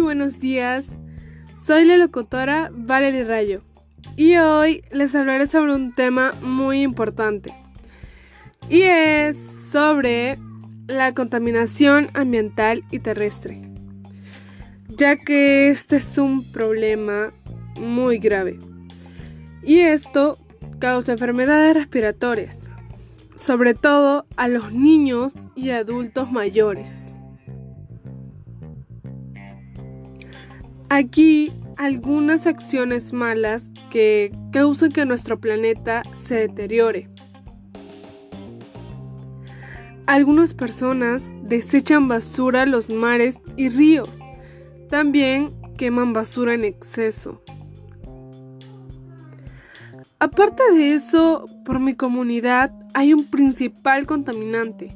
buenos días. Soy la locutora Valerie Rayo y hoy les hablaré sobre un tema muy importante y es sobre la contaminación ambiental y terrestre, ya que este es un problema muy grave y esto causa enfermedades respiratorias, sobre todo a los niños y adultos mayores. Aquí algunas acciones malas que causan que nuestro planeta se deteriore. Algunas personas desechan basura a los mares y ríos. También queman basura en exceso. Aparte de eso, por mi comunidad hay un principal contaminante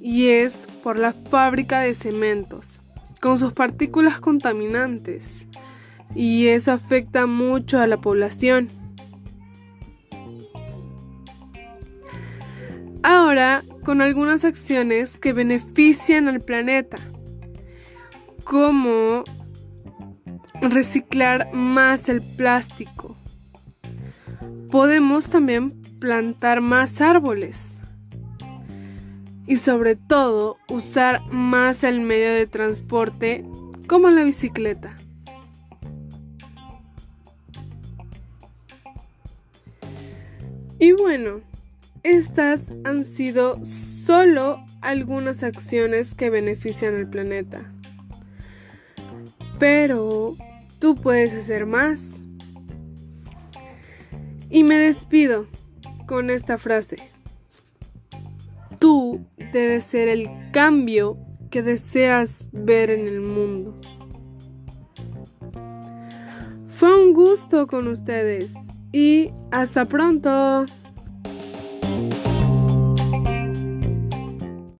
y es por la fábrica de cementos con sus partículas contaminantes y eso afecta mucho a la población. Ahora, con algunas acciones que benefician al planeta, como reciclar más el plástico. Podemos también plantar más árboles y sobre todo usar más el medio de transporte como la bicicleta. Y bueno, estas han sido solo algunas acciones que benefician al planeta. Pero tú puedes hacer más. Y me despido con esta frase. Tú debes ser el cambio que deseas ver en el mundo. Fue un gusto con ustedes y hasta pronto.